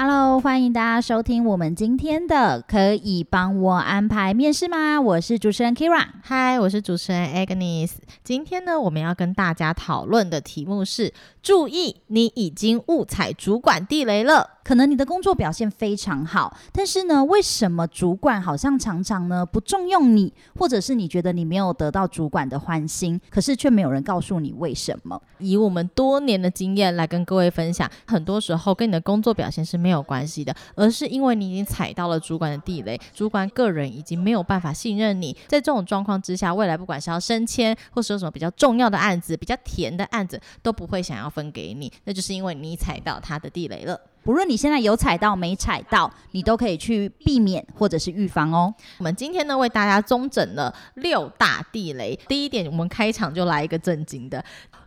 ？Hello，欢迎大家收听我们今天的可以帮我安排面试吗？我是主持人 Kira，嗨，我是主持人 Agnes。今天呢，我们要跟大家讨论的题目是：注意，你已经误踩主管地雷了。可能你的工作表现非常好，但是呢，为什么主管好像常常呢不重用你，或者是你觉得你没有得到主管的欢心，可是却没有人告诉你为什么？以我们多年的经验来跟各位分享，很多时候跟你的工作表现是没有关系的，而是因为你已经踩到了主管的地雷，主管个人已经没有办法信任你。在这种状况之下，未来不管是要升迁，或是有什么比较重要的案子、比较甜的案子，都不会想要分给你，那就是因为你踩到他的地雷了。不论你现在有踩到没踩到，你都可以去避免或者是预防哦。我们今天呢，为大家综整了六大地雷。第一点，我们开场就来一个正经的，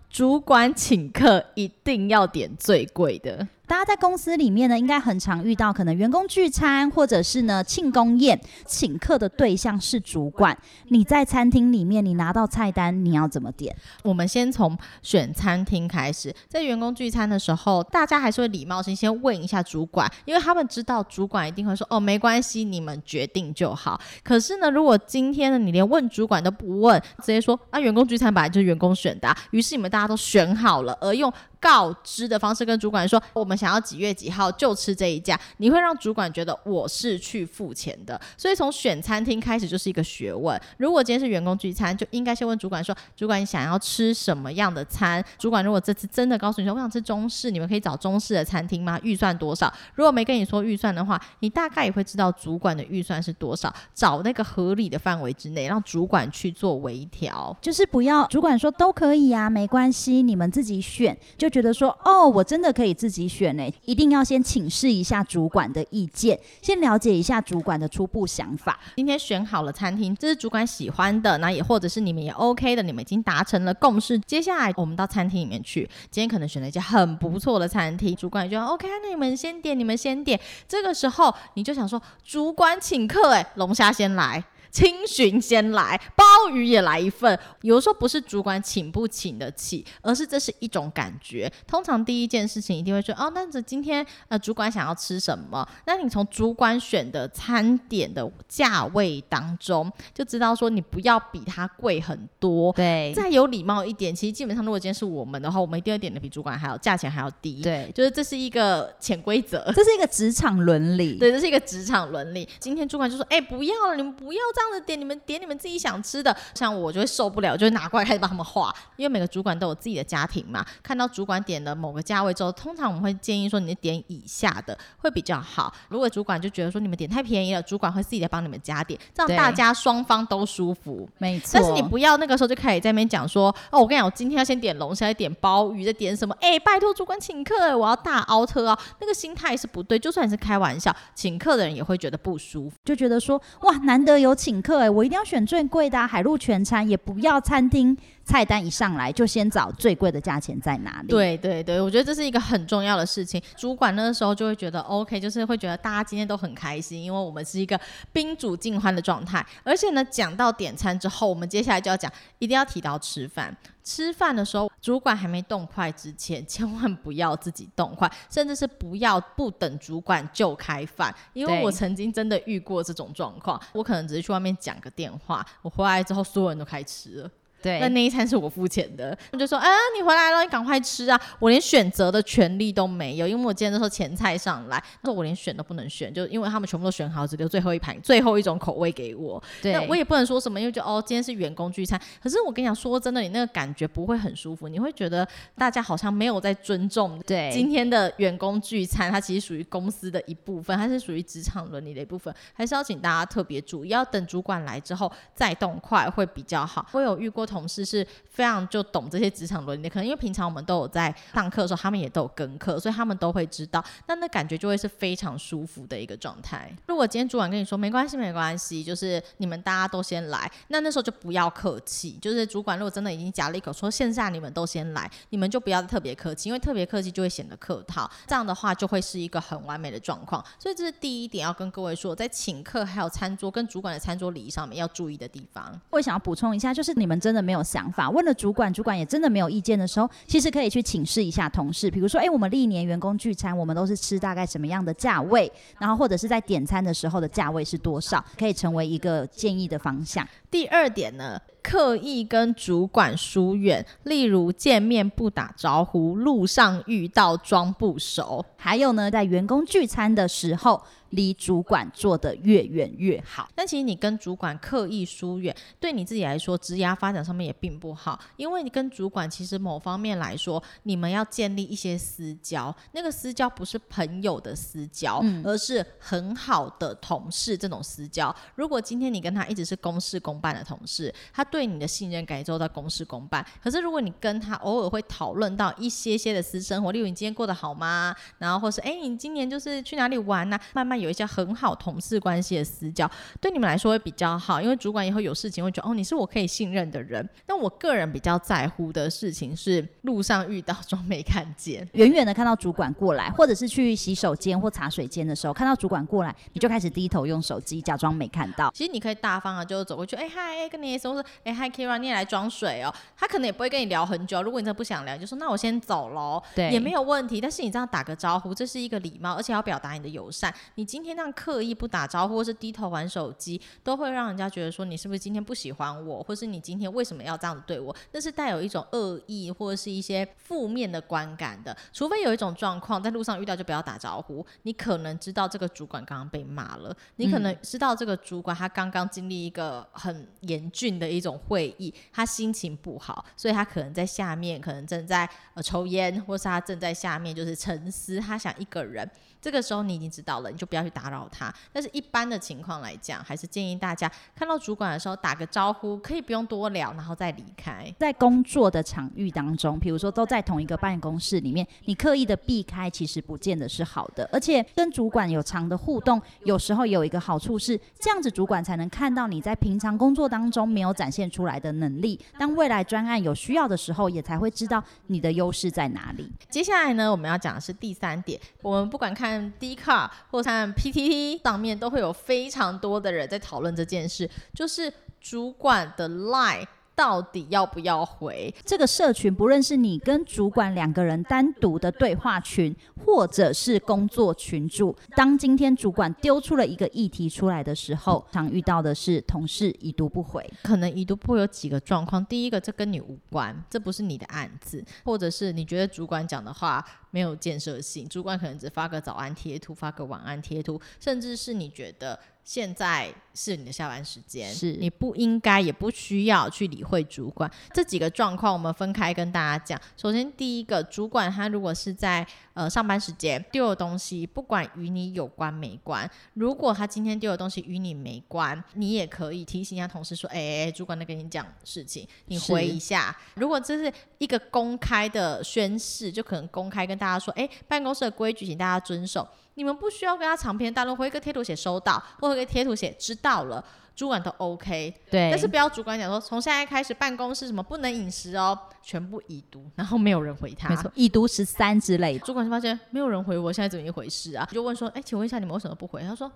主管请客一定要点最贵的。大家在公司里面呢，应该很常遇到可能员工聚餐，或者是呢庆功宴，请客的对象是主管。你在餐厅里面，你拿到菜单，你要怎么点？我们先从选餐厅开始。在员工聚餐的时候，大家还是会礼貌性先问一下主管，因为他们知道主管一定会说：“哦，没关系，你们决定就好。”可是呢，如果今天呢你连问主管都不问，直接说：“啊，员工聚餐本来就是员工选的啊。”于是你们大家都选好了，而用告知的方式跟主管说，我们想要几月几号就吃这一家，你会让主管觉得我是去付钱的。所以从选餐厅开始就是一个学问。如果今天是员工聚餐，就应该先问主管说，主管你想要吃什么样的餐？主管如果这次真的告诉你说，我想吃中式，你们可以找中式的餐厅吗？预算多少？如果没跟你说预算的话，你大概也会知道主管的预算是多少，找那个合理的范围之内，让主管去做微调，就是不要主管说都可以啊，没关系，你们自己选就。觉得说哦，我真的可以自己选呢，一定要先请示一下主管的意见，先了解一下主管的初步想法。今天选好了餐厅，这是主管喜欢的，那也或者是你们也 OK 的，你们已经达成了共识。接下来我们到餐厅里面去，今天可能选了一家很不错的餐厅，主管也觉得 OK，那你们先点，你们先点。这个时候你就想说，主管请客，哎，龙虾先来。清巡先来，鲍鱼也来一份。有的时候不是主管请不请得起，而是这是一种感觉。通常第一件事情一定会说：“哦，那这今天呃，主管想要吃什么？”那你从主管选的餐点的价位当中，就知道说你不要比他贵很多。对，再有礼貌一点，其实基本上如果今天是我们的话，我们一定要点的比主管还要价钱还要低。对，就是这是一个潜规则，这是一个职场伦理。对，这是一个职场伦理。今天主管就说：“哎、欸，不要了，你们不要这。”这样子点你们点你们自己想吃的，像我就会受不了，就会拿过来开始帮他们画。因为每个主管都有自己的家庭嘛，看到主管点了某个价位之后，通常我们会建议说，你点以下的会比较好。如果主管就觉得说你们点太便宜了，主管会自己来帮你们加点，这样大家双方都舒服。没错。但是你不要那个时候就开始在那边讲说，哦，我跟你讲，我今天要先点龙虾，再点鲍鱼，再点什么？哎，拜托主管请客，哎，我要大凹特啊，那个心态是不对。就算你是开玩笑，请客的人也会觉得不舒服，就觉得说，哇，难得有请请客，哎。我一定要选最贵的，海陆全餐，也不要餐厅菜单一上来就先找最贵的价钱在哪里。对对对，我觉得这是一个很重要的事情。主管那个时候就会觉得 OK，就是会觉得大家今天都很开心，因为我们是一个宾主尽欢的状态。而且呢，讲到点餐之后，我们接下来就要讲，一定要提到吃饭。吃饭的时候，主管还没动筷之前，千万不要自己动筷，甚至是不要不等主管就开饭。因为我曾经真的遇过这种状况，我可能只是去外面讲个电话，我回来之后，所有人都开吃了。对，那那一餐是我付钱的，我就说，啊，你回来了，你赶快吃啊！我连选择的权利都没有，因为我今天那时候前菜上来，那我连选都不能选，就因为他们全部都选好，只留最后一盘，最后一种口味给我。对，那我也不能说什么，因为就哦，今天是员工聚餐。可是我跟你讲，说真的，你那个感觉不会很舒服，你会觉得大家好像没有在尊重。对，今天的员工聚餐，它其实属于公司的一部分，它是属于职场伦理的一部分，还是要请大家特别注意，要等主管来之后再动筷会比较好。我有遇过。同事是非常就懂这些职场伦理，可能因为平常我们都有在上课的时候，他们也都有跟课，所以他们都会知道。那那感觉就会是非常舒服的一个状态。如果今天主管跟你说没关系，没关系，就是你们大家都先来，那那时候就不要客气。就是主管如果真的已经夹了一口说线下你们都先来，你们就不要特别客气，因为特别客气就会显得客套。这样的话就会是一个很完美的状况。所以这是第一点要跟各位说，在请客还有餐桌跟主管的餐桌礼仪上面要注意的地方。我也想要补充一下，就是你们真的没有想法，问了主管，主管也真的没有意见的时候，其实可以去请示一下同事。比如说，哎，我们历年员工聚餐，我们都是吃大概什么样的价位，然后或者是在点餐的时候的价位是多少，可以成为一个建议的方向。第二点呢，刻意跟主管疏远，例如见面不打招呼，路上遇到装不熟，还有呢，在员工聚餐的时候。离主管坐得越远越好。但其实你跟主管刻意疏远，对你自己来说，职涯发展上面也并不好。因为你跟主管其实某方面来说，你们要建立一些私交。那个私交不是朋友的私交，嗯、而是很好的同事这种私交。如果今天你跟他一直是公事公办的同事，他对你的信任感也做到公事公办。可是如果你跟他偶尔会讨论到一些些的私生活，例如你今天过得好吗？然后或是哎，你今年就是去哪里玩呐、啊？慢慢。有一些很好同事关系的私交，对你们来说会比较好，因为主管以后有事情会觉得哦，你是我可以信任的人。但我个人比较在乎的事情是路上遇到装没看见，远远的看到主管过来，或者是去洗手间或茶水间的时候看到主管过来，你就开始低头用手机假装没看到。其实你可以大方的就走过去，哎嗨，哎跟你说说，哎嗨 Kira，你也来装水哦。他可能也不会跟你聊很久，如果你真的不想聊，就说那我先走喽，对，也没有问题。但是你这样打个招呼，这是一个礼貌，而且要表达你的友善。你。今天那样刻意不打招呼，或是低头玩手机，都会让人家觉得说你是不是今天不喜欢我，或是你今天为什么要这样子对我？那是带有一种恶意或者是一些负面的观感的。除非有一种状况，在路上遇到就不要打招呼。你可能知道这个主管刚刚被骂了，你可能知道这个主管他刚刚经历一个很严峻的一种会议，他心情不好，所以他可能在下面可能正在呃抽烟，或是他正在下面就是沉思，他想一个人。这个时候你已经知道了，你就不要去打扰他。但是一般的情况来讲，还是建议大家看到主管的时候打个招呼，可以不用多聊，然后再离开。在工作的场域当中，比如说都在同一个办公室里面，你刻意的避开，其实不见得是好的。而且跟主管有长的互动，有时候有一个好处是，这样子主管才能看到你在平常工作当中没有展现出来的能力。当未来专案有需要的时候，也才会知道你的优势在哪里。接下来呢，我们要讲的是第三点，我们不管看。看 Dcard 或看 PTT 上面都会有非常多的人在讨论这件事，就是主管的 Line。到底要不要回这个社群？不论是你跟主管两个人单独的对话群，或者是工作群组，当今天主管丢出了一个议题出来的时候，常遇到的是同事已读不回。可能已读不回有几个状况：第一个，这跟你无关，这不是你的案子；或者是你觉得主管讲的话没有建设性，主管可能只发个早安贴图，发个晚安贴图，甚至是你觉得。现在是你的下班时间，是你不应该也不需要去理会主管。这几个状况，我们分开跟大家讲。首先，第一个，主管他如果是在呃上班时间丢的东西，不管与你有关没关，如果他今天丢的东西与你没关，你也可以提醒一下同事说：“哎，主管在跟你讲事情，你回一下。”如果这是一个公开的宣誓，就可能公开跟大家说：“哎，办公室的规矩，请大家遵守。”你们不需要跟他长篇大论，回一个贴图写收到，或者一个贴图写知道了，主管都 OK。对，但是不要主管讲说，从现在开始办公室什么不能饮食哦，全部已读，然后没有人回他。没错，已读十三之类的。主管就发现没有人回我，现在怎么一回事啊？就问说，哎，请问一下你们为什么不回？他说，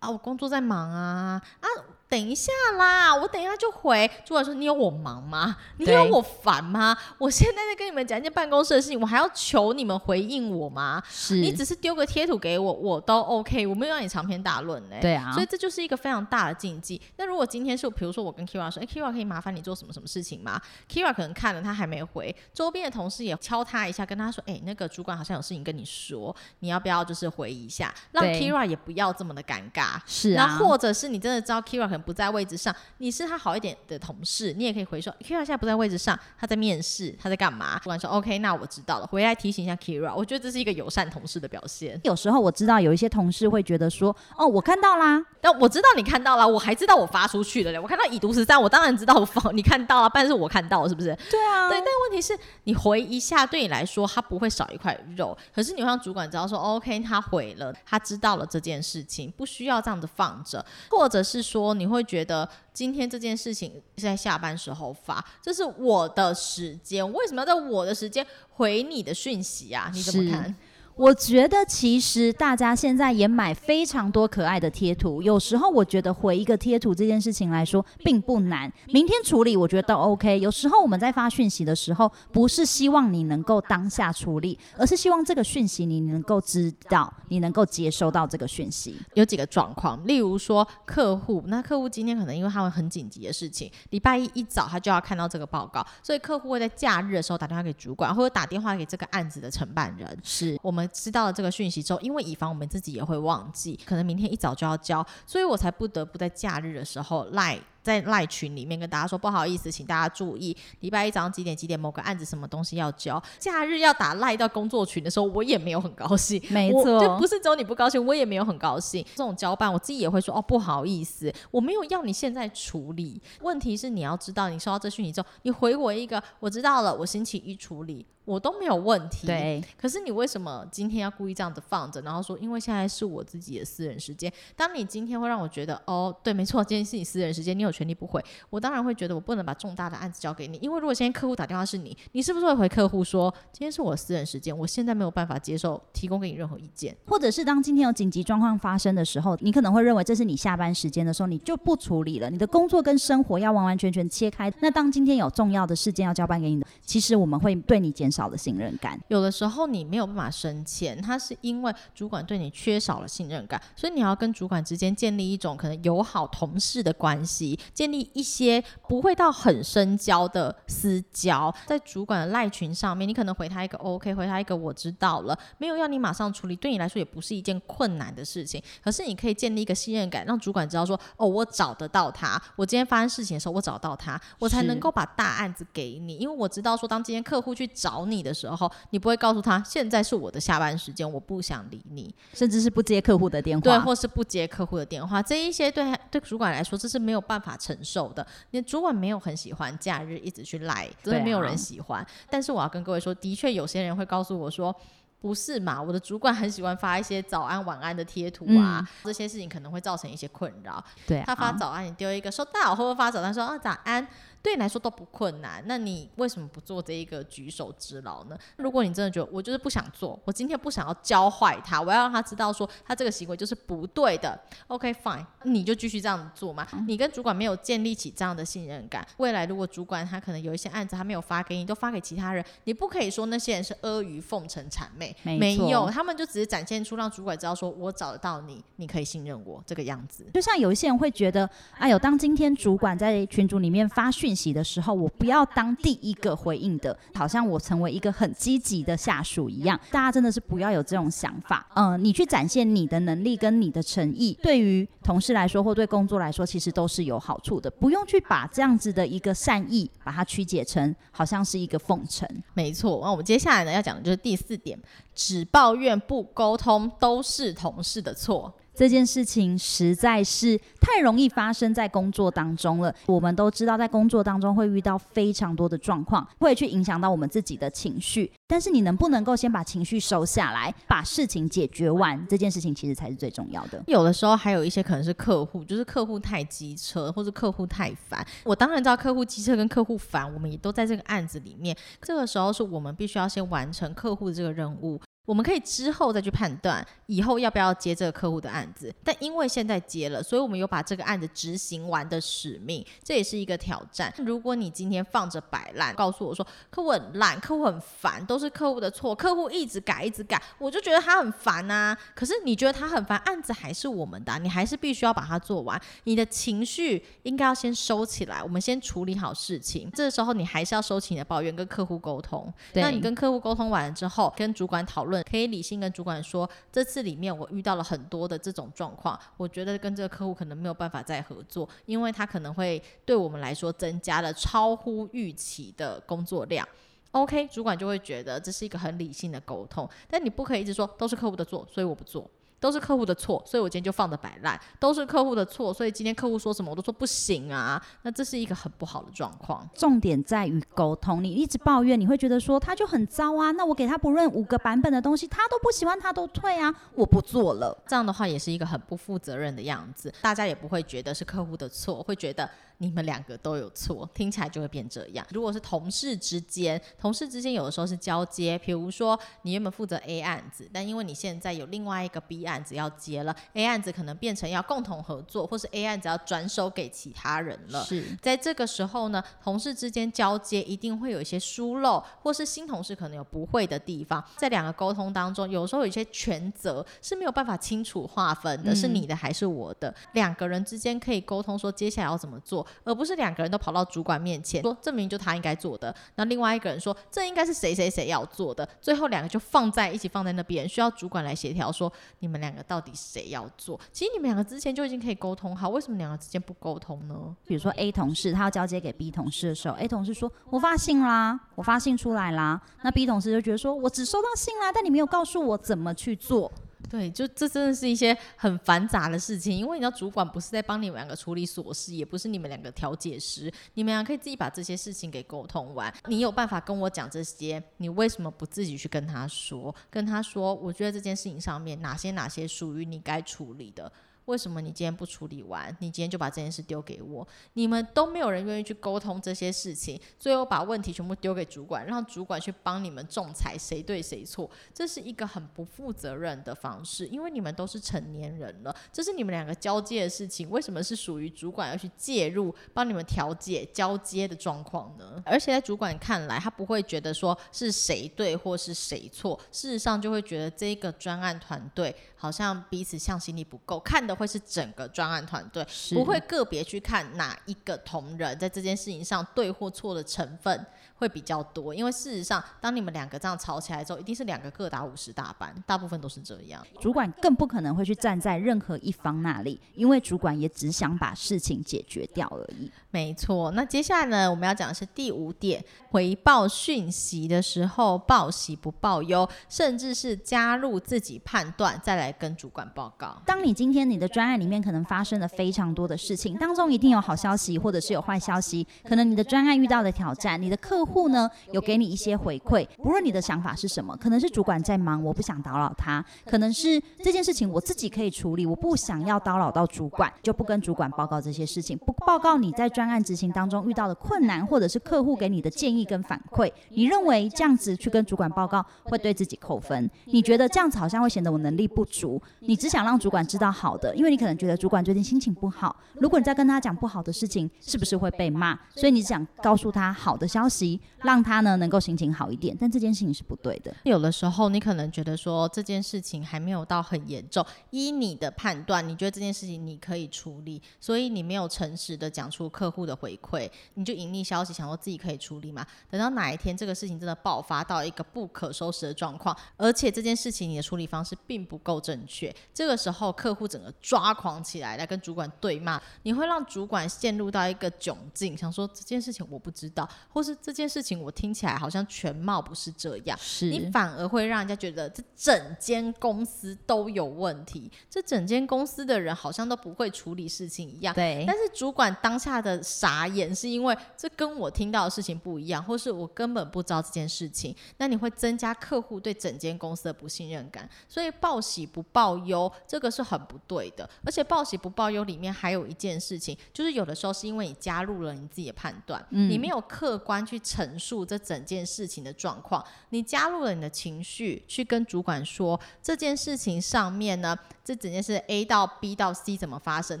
啊，我工作在忙啊，啊。等一下啦，我等一下就回。主管说：“你有我忙吗？你有我烦吗？我现在在跟你们讲一件办公室的事情，我还要求你们回应我吗？是你只是丢个贴图给我，我都 OK，我没有让你长篇大论呢。对啊，所以这就是一个非常大的禁忌。那如果今天是，比如说我跟 Kira 说：“哎，Kira 可以麻烦你做什么什么事情吗？”Kira 可能看了他还没回，周边的同事也敲他一下，跟他说：“哎，那个主管好像有事情跟你说，你要不要就是回一下，让 Kira 也不要这么的尴尬。”是啊，那或者是你真的知道 Kira 可能。能不在位置上，你是他好一点的同事，你也可以回说 Kira 现在不在位置上，他在面试，他在干嘛？主管说 OK，那我知道了，回来提醒一下 Kira。我觉得这是一个友善同事的表现。有时候我知道有一些同事会觉得说，哦，我看到啦，但我知道你看到了，我还知道我发出去了嘞，我看到已读十三，我当然知道我发 你看到了，但是我看到了是不是？对啊，对，但问题是你回一下，对你来说他不会少一块肉，可是你会让主管知道说 OK，他回了，他知道了这件事情，不需要这样子放着，或者是说你会觉得今天这件事情是在下班时候发，这是我的时间，为什么要在我的时间回你的讯息啊？你怎么看？我觉得其实大家现在也买非常多可爱的贴图，有时候我觉得回一个贴图这件事情来说并不难，明天处理我觉得都 OK。有时候我们在发讯息的时候，不是希望你能够当下处理，而是希望这个讯息你能够知道，你能够接收到这个讯息。有几个状况，例如说客户，那客户今天可能因为他们很紧急的事情，礼拜一一早他就要看到这个报告，所以客户会在假日的时候打电话给主管，或者打电话给这个案子的承办人，是我们。知道了这个讯息之后，因为以防我们自己也会忘记，可能明天一早就要交，所以我才不得不在假日的时候赖。在赖群里面跟大家说不好意思，请大家注意，礼拜一早上几点几点某个案子什么东西要交。假日要打赖到工作群的时候，我也没有很高兴。没错，就不是只有你不高兴，我也没有很高兴。这种交办，我自己也会说哦，不好意思，我没有要你现在处理。问题是你要知道，你收到这讯息之后，你回我一个我知道了，我星期一处理，我都没有问题。对。可是你为什么今天要故意这样子放着，然后说因为现在是我自己的私人时间？当你今天会让我觉得哦，对，没错，今天是你私人时间，你有权利不回。我当然会觉得我不能把重大的案子交给你，因为如果现在客户打电话是你，你是不是会回客户说今天是我私人时间，我现在没有办法接受提供给你任何意见，或者是当今天有紧急状况发生的时候，你可能会认为这是你下班时间的时候，你就不处理了，你的工作跟生活要完完全全切开。那当今天有重要的事件要交办给你的，其实我们会对你减少了信任感。有的时候你没有办法升迁，他是因为主管对你缺少了信任感，所以你要跟主管之间建立一种可能友好同事的关系，建立一些。些不会到很深交的私交，在主管的赖群上面，你可能回他一个 OK，回他一个我知道了，没有要你马上处理，对你来说也不是一件困难的事情。可是你可以建立一个信任感，让主管知道说，哦，我找得到他，我今天发生事情的时候，我找到他，我才能够把大案子给你，因为我知道说，当今天客户去找你的时候，你不会告诉他现在是我的下班时间，我不想理你，甚至是不接客户的电话，对，或是不接客户的电话，这一些对对主管来说，这是没有办法承受的。你主管没有很喜欢假日一直去赖，真的没有人喜欢。啊、但是我要跟各位说，的确有些人会告诉我说，不是嘛？我的主管很喜欢发一些早安晚安的贴图啊、嗯，这些事情可能会造成一些困扰。对、啊，他发早安，你丢一个收到，或者发早安说啊早安。对你来说都不困难，那你为什么不做这一个举手之劳呢？如果你真的觉得我就是不想做，我今天不想要教坏他，我要让他知道说他这个行为就是不对的。OK fine，你就继续这样做嘛。你跟主管没有建立起这样的信任感，未来如果主管他可能有一些案子他没有发给你，都发给其他人，你不可以说那些人是阿谀奉承谄媚，没有，他们就只是展现出让主管知道说我找得到你，你可以信任我这个样子。就像有一些人会觉得，哎呦，当今天主管在群组里面发讯。讯息的时候，我不要当第一个回应的，好像我成为一个很积极的下属一样。大家真的是不要有这种想法。嗯、呃，你去展现你的能力跟你的诚意，对于同事来说或对工作来说，其实都是有好处的。不用去把这样子的一个善意，把它曲解成好像是一个奉承。没错。那我们接下来呢要讲的就是第四点，只抱怨不沟通都是同事的错。这件事情实在是太容易发生在工作当中了。我们都知道，在工作当中会遇到非常多的状况，会去影响到我们自己的情绪。但是你能不能够先把情绪收下来，把事情解决完？这件事情其实才是最重要的。有的时候还有一些可能是客户，就是客户太机车，或者客户太烦。我当然知道客户机车跟客户烦，我们也都在这个案子里面。这个时候是我们必须要先完成客户的这个任务。我们可以之后再去判断以后要不要接这个客户的案子，但因为现在接了，所以我们有把这个案子执行完的使命，这也是一个挑战。如果你今天放着摆烂，告诉我说客户很烂，客户很烦，都是客户的错，客户一直改一直改，我就觉得他很烦呐。可是你觉得他很烦，案子还是我们的，你还是必须要把它做完。你的情绪应该要先收起来，我们先处理好事情。这时候你还是要收起你的抱怨，跟客户沟通。那你跟客户沟通完了之后，跟主管讨论。论，可以理性跟主管说，这次里面我遇到了很多的这种状况，我觉得跟这个客户可能没有办法再合作，因为他可能会对我们来说增加了超乎预期的工作量。OK，主管就会觉得这是一个很理性的沟通，但你不可以一直说都是客户的错，所以我不做。都是客户的错，所以我今天就放着摆烂。都是客户的错，所以今天客户说什么我都说不行啊。那这是一个很不好的状况。重点在于沟通，你一直抱怨，你会觉得说他就很糟啊。那我给他不论五个版本的东西，他都不喜欢，他都退啊，我不做了。这样的话也是一个很不负责任的样子，大家也不会觉得是客户的错，会觉得。你们两个都有错，听起来就会变这样。如果是同事之间，同事之间有的时候是交接，比如说你原本负责 A 案子，但因为你现在有另外一个 B 案子要接了，A 案子可能变成要共同合作，或是 A 案子要转手给其他人了。是在这个时候呢，同事之间交接一定会有一些疏漏，或是新同事可能有不会的地方，在两个沟通当中，有时候有一些权责是没有办法清楚划分的，嗯、是你的还是我的？两个人之间可以沟通说接下来要怎么做。而不是两个人都跑到主管面前说，这明明就他应该做的，那另外一个人说，这应该是谁谁谁要做的，最后两个就放在一起放在那边，需要主管来协调说，你们两个到底谁要做？其实你们两个之前就已经可以沟通好，为什么两个之间不沟通呢？比如说 A 同事他要交接给 B 同事的时候，A 同事说，我发信啦，我发信出来啦，那 B 同事就觉得说，我只收到信啦，但你没有告诉我怎么去做。对，就这真的是一些很繁杂的事情，因为你知道主管不是在帮你们两个处理琐事，也不是你们两个调解师，你们俩可以自己把这些事情给沟通完。你有办法跟我讲这些，你为什么不自己去跟他说？跟他说，我觉得这件事情上面哪些哪些属于你该处理的。为什么你今天不处理完？你今天就把这件事丢给我？你们都没有人愿意去沟通这些事情，最后把问题全部丢给主管，让主管去帮你们仲裁谁对谁错，这是一个很不负责任的方式。因为你们都是成年人了，这是你们两个交接的事情，为什么是属于主管要去介入帮你们调解交接的状况呢？而且在主管看来，他不会觉得说是谁对或是谁错，事实上就会觉得这个专案团队好像彼此向心力不够，看的。会是整个专案团队，不会个别去看哪一个同仁在这件事情上对或错的成分会比较多，因为事实上，当你们两个这样吵起来之后，一定是两个各打五十大板，大部分都是这样。主管更不可能会去站在任何一方那里，因为主管也只想把事情解决掉而已。没错，那接下来呢，我们要讲的是第五点：回报讯息的时候报喜不报忧，甚至是加入自己判断再来跟主管报告。当你今天你的专案里面可能发生了非常多的事情，当中一定有好消息或者是有坏消息。可能你的专案遇到的挑战，你的客户呢有给你一些回馈，不论你的想法是什么，可能是主管在忙，我不想打扰他；可能是这件事情我自己可以处理，我不想要叨扰到主管，就不跟主管报告这些事情，不报告你在专案执行当中遇到的困难，或者是客户给你的建议跟反馈。你认为这样子去跟主管报告会对自己扣分？你觉得这样子好像会显得我能力不足？你只想让主管知道好的。因为你可能觉得主管最近心情不好，如果你再跟他讲不好的事情，是不是会被骂？所以你想告诉他好的消息，让他呢能够心情好一点。但这件事情是不对的。有的时候你可能觉得说这件事情还没有到很严重，依你的判断，你觉得这件事情你可以处理，所以你没有诚实的讲出客户的回馈，你就隐匿消息，想说自己可以处理嘛。等到哪一天这个事情真的爆发到一个不可收拾的状况，而且这件事情你的处理方式并不够正确，这个时候客户整个。抓狂起来，来跟主管对骂，你会让主管陷入到一个窘境，想说这件事情我不知道，或是这件事情我听起来好像全貌不是这样，是你反而会让人家觉得这整间公司都有问题，这整间公司的人好像都不会处理事情一样。对，但是主管当下的傻眼是因为这跟我听到的事情不一样，或是我根本不知道这件事情，那你会增加客户对整间公司的不信任感，所以报喜不报忧，这个是很不对的。而且报喜不报忧里面还有一件事情，就是有的时候是因为你加入了你自己的判断，嗯，你没有客观去陈述这整件事情的状况，你加入了你的情绪去跟主管说这件事情上面呢，这整件事 A 到 B 到 C 怎么发生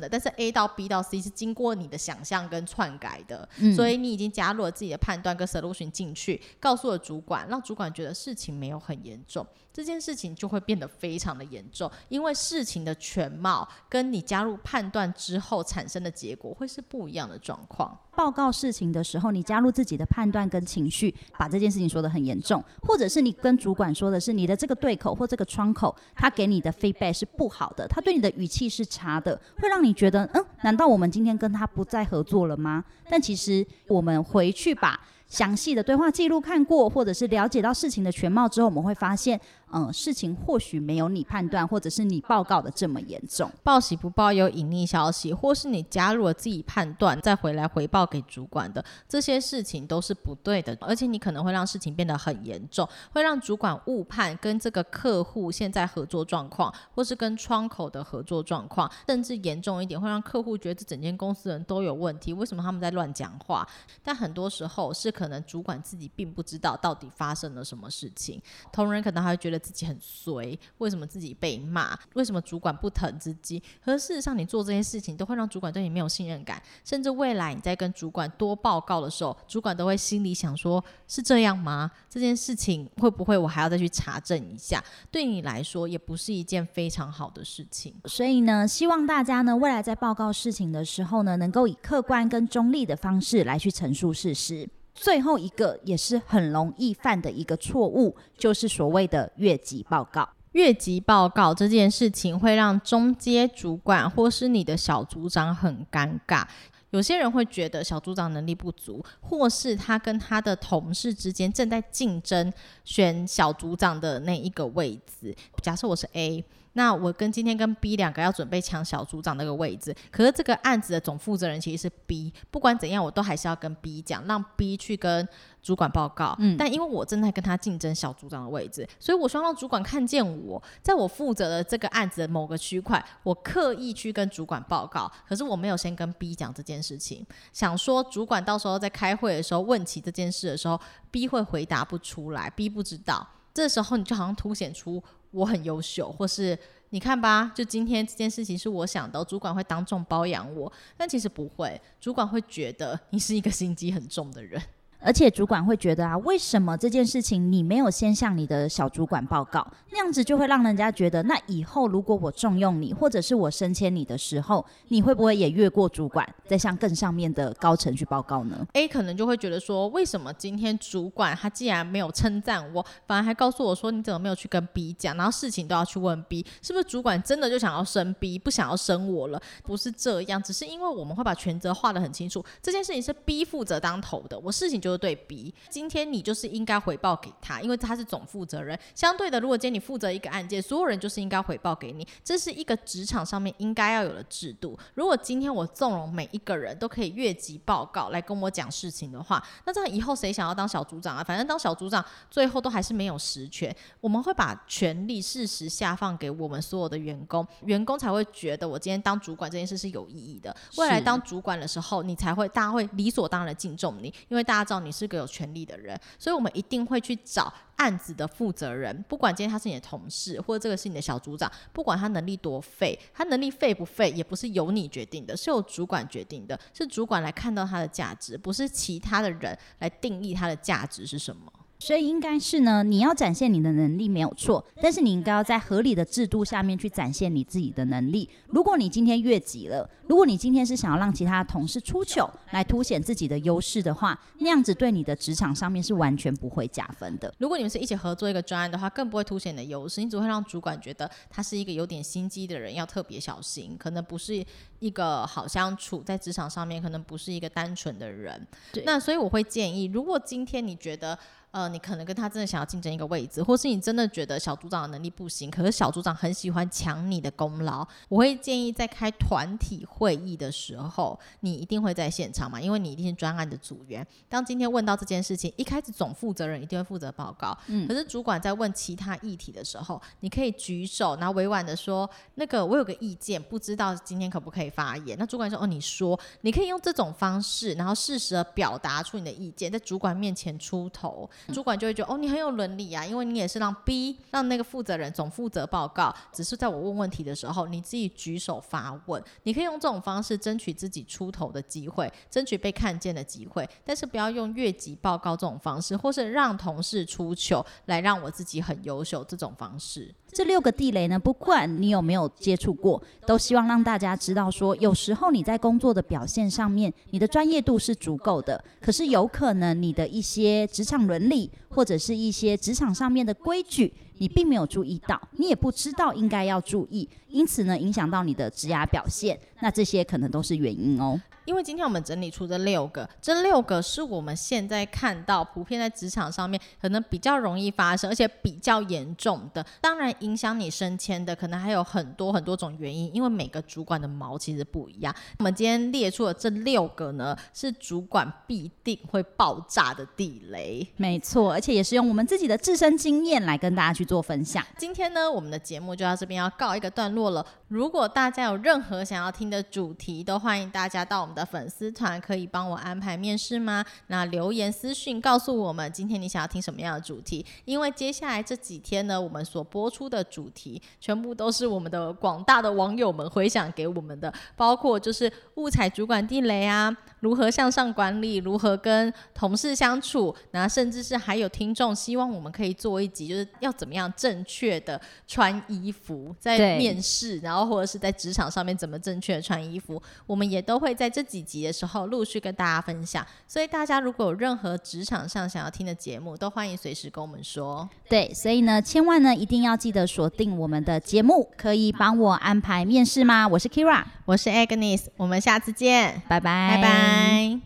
的，但是 A 到 B 到 C 是经过你的想象跟篡改的，嗯，所以你已经加入了自己的判断跟 solution 进去，告诉了主管，让主管觉得事情没有很严重。这件事情就会变得非常的严重，因为事情的全貌跟你加入判断之后产生的结果会是不一样的状况。报告事情的时候，你加入自己的判断跟情绪，把这件事情说得很严重，或者是你跟主管说的是你的这个对口或这个窗口，他给你的 feedback 是不好的，他对你的语气是差的，会让你觉得，嗯，难道我们今天跟他不再合作了吗？但其实我们回去把详细的对话记录看过，或者是了解到事情的全貌之后，我们会发现。嗯，事情或许没有你判断或者是你报告的这么严重。报喜不报忧，隐匿消息，或是你加入了自己判断再回来回报给主管的这些事情都是不对的，而且你可能会让事情变得很严重，会让主管误判跟这个客户现在合作状况，或是跟窗口的合作状况，甚至严重一点会让客户觉得这整间公司人都有问题，为什么他们在乱讲话？但很多时候是可能主管自己并不知道到底发生了什么事情，同仁可能还会觉得。自己很衰，为什么自己被骂？为什么主管不疼自己？可事实上，你做这些事情都会让主管对你没有信任感，甚至未来你在跟主管多报告的时候，主管都会心里想说：是这样吗？这件事情会不会我还要再去查证一下？对你来说也不是一件非常好的事情。所以呢，希望大家呢，未来在报告事情的时候呢，能够以客观跟中立的方式来去陈述事实。最后一个也是很容易犯的一个错误，就是所谓的越级报告。越级报告这件事情会让中阶主管或是你的小组长很尴尬。有些人会觉得小组长能力不足，或是他跟他的同事之间正在竞争选小组长的那一个位置。假设我是 A。那我跟今天跟 B 两个要准备抢小组长那个位置，可是这个案子的总负责人其实是 B，不管怎样我都还是要跟 B 讲，让 B 去跟主管报告。嗯，但因为我正在跟他竞争小组长的位置，所以我希望让主管看见我在我负责的这个案子的某个区块，我刻意去跟主管报告，可是我没有先跟 B 讲这件事情，想说主管到时候在开会的时候问起这件事的时候，B 会回答不出来，B 不知道，这时候你就好像凸显出。我很优秀，或是你看吧，就今天这件事情是我想的，主管会当众包养我，但其实不会，主管会觉得你是一个心机很重的人。而且主管会觉得啊，为什么这件事情你没有先向你的小主管报告？那样子就会让人家觉得，那以后如果我重用你，或者是我升迁你的时候，你会不会也越过主管，再向更上面的高层去报告呢？A 可能就会觉得说，为什么今天主管他既然没有称赞我，反而还告诉我说，你怎么没有去跟 B 讲？然后事情都要去问 B，是不是主管真的就想要升 B，不想要升我了？不是这样，只是因为我们会把权责划得很清楚，这件事情是 B 负责当头的，我事情就。对比，今天你就是应该回报给他，因为他是总负责人。相对的，如果今天你负责一个案件，所有人就是应该回报给你，这是一个职场上面应该要有的制度。如果今天我纵容每一个人都可以越级报告来跟我讲事情的话，那这样以后谁想要当小组长啊？反正当小组长最后都还是没有实权。我们会把权力适时下放给我们所有的员工，员工才会觉得我今天当主管这件事是有意义的。未来当主管的时候，你才会大家会理所当然的敬重你，因为大家知道你。是个有权利的人，所以我们一定会去找案子的负责人，不管今天他是你的同事，或者这个是你的小组长，不管他能力多废，他能力废不废，也不是由你决定的，是由主管决定的，是主管来看到他的价值，不是其他的人来定义他的价值是什么。所以应该是呢，你要展现你的能力没有错，但是你应该要在合理的制度下面去展现你自己的能力。如果你今天越级了，如果你今天是想要让其他同事出糗来凸显自己的优势的话，那样子对你的职场上面是完全不会加分的。如果你们是一起合作一个专案的话，更不会凸显你的优势，你只会让主管觉得他是一个有点心机的人，要特别小心，可能不是一个好相处，在职场上面可能不是一个单纯的人。对。那所以我会建议，如果今天你觉得。呃，你可能跟他真的想要竞争一个位置，或是你真的觉得小组长的能力不行，可是小组长很喜欢抢你的功劳。我会建议在开团体会议的时候，你一定会在现场嘛，因为你一定是专案的组员。当今天问到这件事情，一开始总负责人一定会负责报告，嗯，可是主管在问其他议题的时候，你可以举手，然后委婉的说，那个我有个意见，不知道今天可不可以发言？那主管说，哦，你说，你可以用这种方式，然后适时的表达出你的意见，在主管面前出头。主管就会觉得哦，你很有伦理啊，因为你也是让 B 让那个负责人总负责报告，只是在我问问题的时候，你自己举手发问，你可以用这种方式争取自己出头的机会，争取被看见的机会，但是不要用越级报告这种方式，或是让同事出糗来让我自己很优秀这种方式。这六个地雷呢，不管你有没有接触过，都希望让大家知道说，有时候你在工作的表现上面，你的专业度是足够的，可是有可能你的一些职场伦理或者是一些职场上面的规矩，你并没有注意到，你也不知道应该要注意，因此呢，影响到你的职涯表现，那这些可能都是原因哦。因为今天我们整理出这六个，这六个是我们现在看到普遍在职场上面可能比较容易发生，而且比较严重的。当然，影响你升迁的可能还有很多很多种原因，因为每个主管的毛其实不一样。我们今天列出的这六个呢，是主管必定会爆炸的地雷。没错，而且也是用我们自己的自身经验来跟大家去做分享。今天呢，我们的节目就到这边要告一个段落了。如果大家有任何想要听的主题，都欢迎大家到我们的。粉丝团可以帮我安排面试吗？那留言私讯告诉我们，今天你想要听什么样的主题？因为接下来这几天呢，我们所播出的主题全部都是我们的广大的网友们回想给我们的，包括就是误踩主管地雷啊，如何向上管理，如何跟同事相处，那甚至是还有听众希望我们可以做一集，就是要怎么样正确的穿衣服在面试，然后或者是在职场上面怎么正确的穿衣服，我们也都会在这几集的时候陆续跟大家分享。所以大家如果有任何职场上想要听的节目，都欢迎随时跟我们说。对，所以呢，千万呢一定要记得锁定我们的节目，可以帮我安排面试吗？我是 Kira，我是 Agnes，我们下次见，拜拜，拜拜。拜。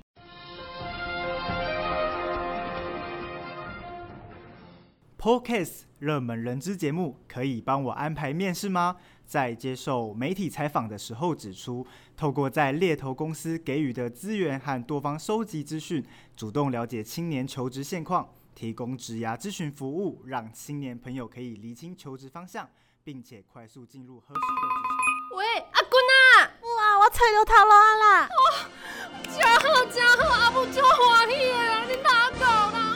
Podcast 热门人资节目，可以帮我安排面试吗？在接受媒体采访的时候指出，透过在猎头公司给予的资源和多方收集资讯，主动了解青年求职现况，提供职涯咨询服务，让青年朋友可以厘清求职方向，并且快速进入合适的职场。喂，阿君啊！哇，我找到头路啦！哦真好，真好，阿母真欢喜诶啦，恁哪敢啦。